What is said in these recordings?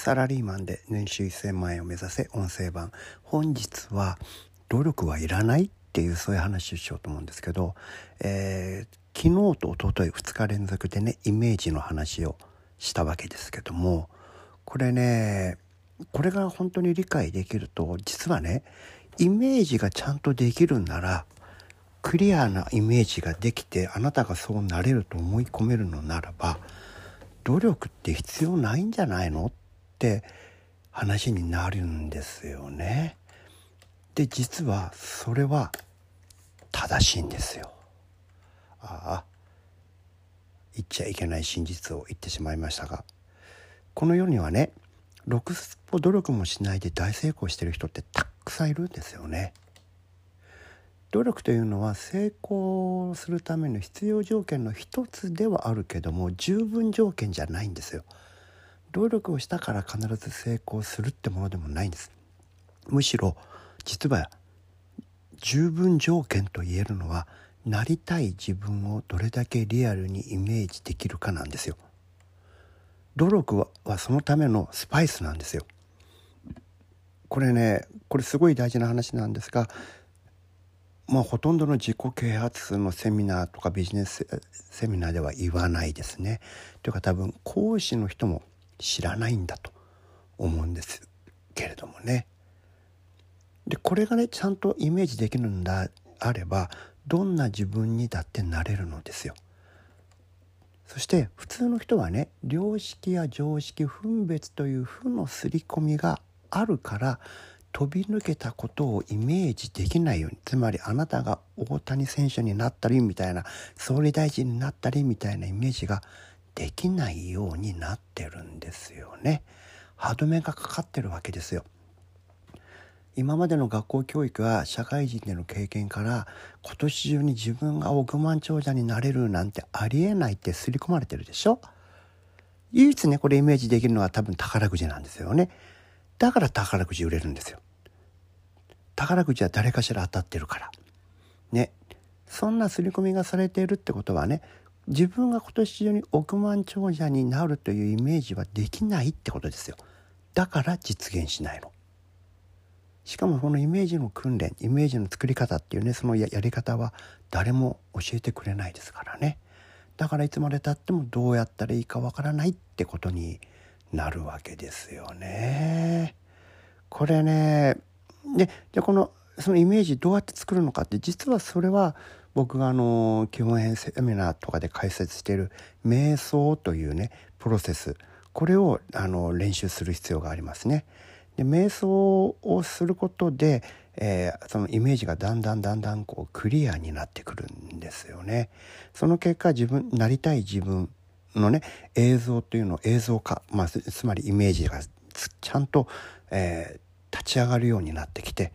サラリーマンで年収1000万円を目指せ音声版。本日は努力はいらないっていうそういう話をしようと思うんですけど、えー、昨日と一昨日2日連続でねイメージの話をしたわけですけどもこれねこれが本当に理解できると実はねイメージがちゃんとできるんならクリアなイメージができてあなたがそうなれると思い込めるのならば努力って必要ないんじゃないのって話になるんですよね。で実はそれは正しいんですよ。ああ言っちゃいけない真実を言ってしまいましたがこの世にはねろくすっぽ努力もしないで大成功してる人ってたくさんいるんですよね。努力というのは成功するための必要条件の一つではあるけども十分条件じゃないんですよ。努力をしたから必ず成功するってものでもないんです。むしろ実は十分条件と言えるのはなりたい自分をどれだけリアルにイメージできるかなんですよ。努力ははそのためのスパイスなんですよ。これねこれすごい大事な話なんですがまあ、ほとんどの自己啓発のセミナーとかビジネスセミナーでは言わないですね。というか多分講師の人も知らないんだと思うんですけれどもね。でこれがねちゃんとイメージできるんだあればどんな自分にだってなれるのですよ。そして普通の人はね良識や常識分別という負の刷り込みがあるから飛び抜けたことをイメージできないようにつまりあなたが大谷選手になったりみたいな総理大臣になったりみたいなイメージができないようになってるんですよね。歯止めがかかってるわけですよ。今までの学校教育は社会人での経験から今年中に自分が億万長者になれるなんてありえないって刷り込まれてるでしょ？唯一ねこれイメージできるのは多分宝くじなんですよね。だから宝くじ売れるんですよ。宝くじは誰かしら当たってるから。ね。そんな刷り込みがされているってことはね、自分が今年中に億万長者になるというイメージはできないってことですよ。だから実現しないの。しかもこのイメージの訓練、イメージの作り方っていうね、そのやり方は誰も教えてくれないですからね。だからいつまでたってもどうやったらいいかわからないってことになるわけですよね。これねでじゃこのそのイメージどうやって作るのかって実はそれは僕があの基本編セミナーとかで解説している瞑想というねプロセスこれをあの練習する必要がありますね。で瞑想をすることで、えー、そのイメージがだんだんだんだんこうクリアになってくるんですよね。その結果自分なりたい自分のね映像というのを映像化、まあ、つまりイメージがちゃんと、えー、立ち上がるようになってきて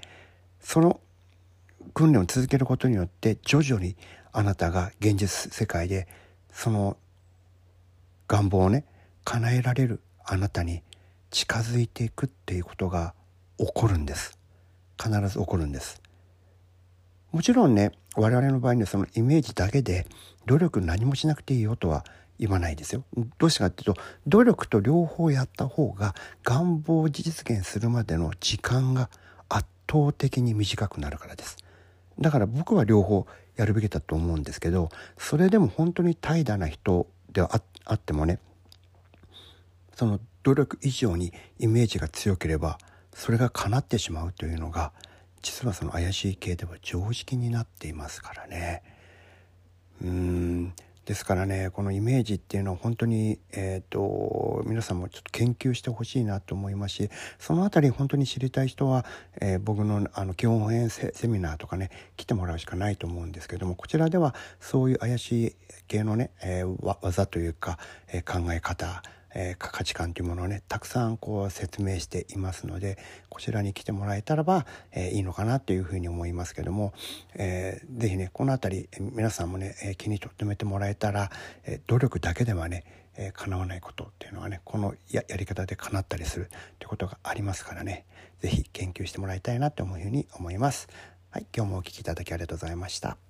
その訓練を続けることによって徐々にあなたが現実世界でその願望をね叶えられるあなたに近づいていくっていうことが起こるんです必ず起こるんですもちろんね我々の場合にはそのイメージだけで努力何もしなくていいよとは言わないですよ。どうしてかっていうと努力と両方やった方が願望を実現するまでの時間が倒的に短くなるからです。だから僕は両方やるべきだと思うんですけどそれでも本当に怠惰な人ではあってもねその努力以上にイメージが強ければそれが叶ってしまうというのが実はその怪しい系では常識になっていますからね。うんですからねこのイメージっていうのは本当に、えーと、皆さんもちょっと研究してほしいなと思いますしその辺り本当に知りたい人は、えー、僕のあの基本編セミナーとかね来てもらうしかないと思うんですけどもこちらではそういう怪しい系のね、えー、技というか、えー、考え方え、価値観というものをねたくさんこう説明していますのでこちらに来てもらえたらば、えー、いいのかなというふうに思いますけども、えー、ぜひねこの辺り皆さんもね、え、気に留めてもらえたら、えー、努力だけではねえー、叶わないことっていうのはねこのやり方で叶ったりするってことがありますからね是非研究してもらいたいなと思うふうに思います。はい、今日もお聴きいただきありがとうございました。